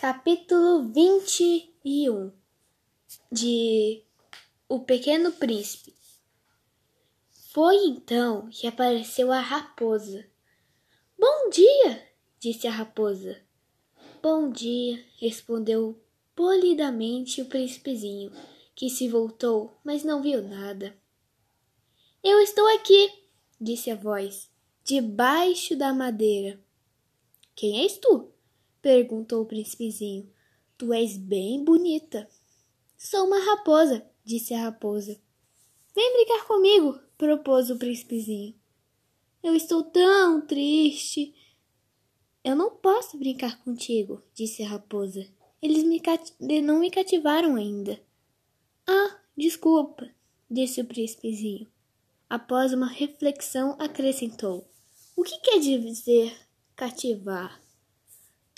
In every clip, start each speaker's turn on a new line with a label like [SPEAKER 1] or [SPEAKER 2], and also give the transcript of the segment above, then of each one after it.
[SPEAKER 1] Capítulo 21 de O Pequeno Príncipe Foi então que apareceu a raposa. Bom dia, disse a raposa. Bom dia, respondeu polidamente o príncipezinho, que se voltou, mas não viu nada. Eu estou aqui, disse a voz, debaixo da madeira. Quem és tu? Perguntou o príncipezinho. Tu és bem bonita. Sou uma raposa, disse a raposa. Vem brincar comigo, propôs o príncipezinho. Eu estou tão triste. Eu não posso brincar contigo, disse a raposa. Eles me não me cativaram ainda. Ah, desculpa, disse o príncipezinho. Após uma reflexão, acrescentou: O que quer dizer cativar?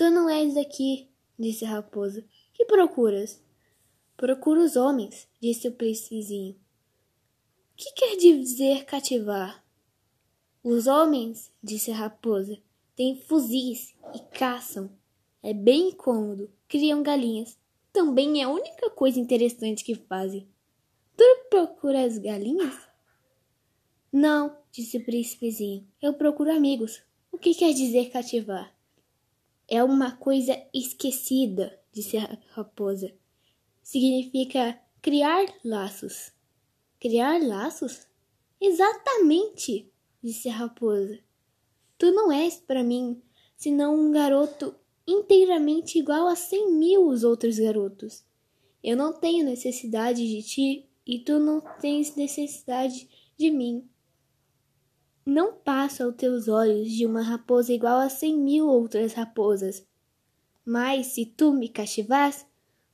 [SPEAKER 1] Tu não és daqui, disse a raposa. Que procuras? Procuro os homens, disse o príncipezinho. Que quer dizer cativar? Os homens, disse a raposa, têm fuzis e caçam. É bem cômodo, criam galinhas. Também é a única coisa interessante que fazem. Tu procuras galinhas? Não, disse o príncipezinho. Eu procuro amigos. O que quer dizer cativar? É uma coisa esquecida, disse a raposa. Significa criar laços. Criar laços? Exatamente, disse a raposa. Tu não és para mim senão um garoto inteiramente igual a cem mil os outros garotos. Eu não tenho necessidade de ti e tu não tens necessidade de mim. Não passo aos teus olhos de uma raposa igual a cem mil outras raposas. Mas se tu me cativas,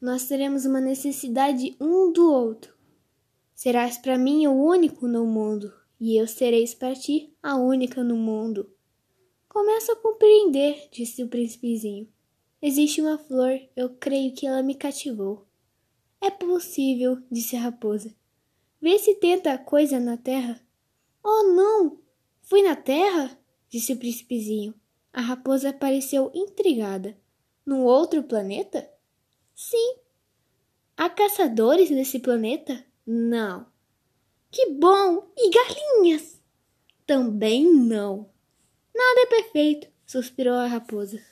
[SPEAKER 1] nós teremos uma necessidade um do outro. Serás para mim o único no mundo, e eu sereis para ti a única no mundo. Começo a compreender, disse o príncipezinho. Existe uma flor, eu creio que ela me cativou. É possível, disse a raposa. Vê se tenta a coisa na terra. Oh, não! Fui na Terra? disse o príncipezinho. A raposa pareceu intrigada. Num outro planeta? Sim. Há caçadores nesse planeta? Não. Que bom! E galinhas? Também não. Nada é perfeito, suspirou a raposa.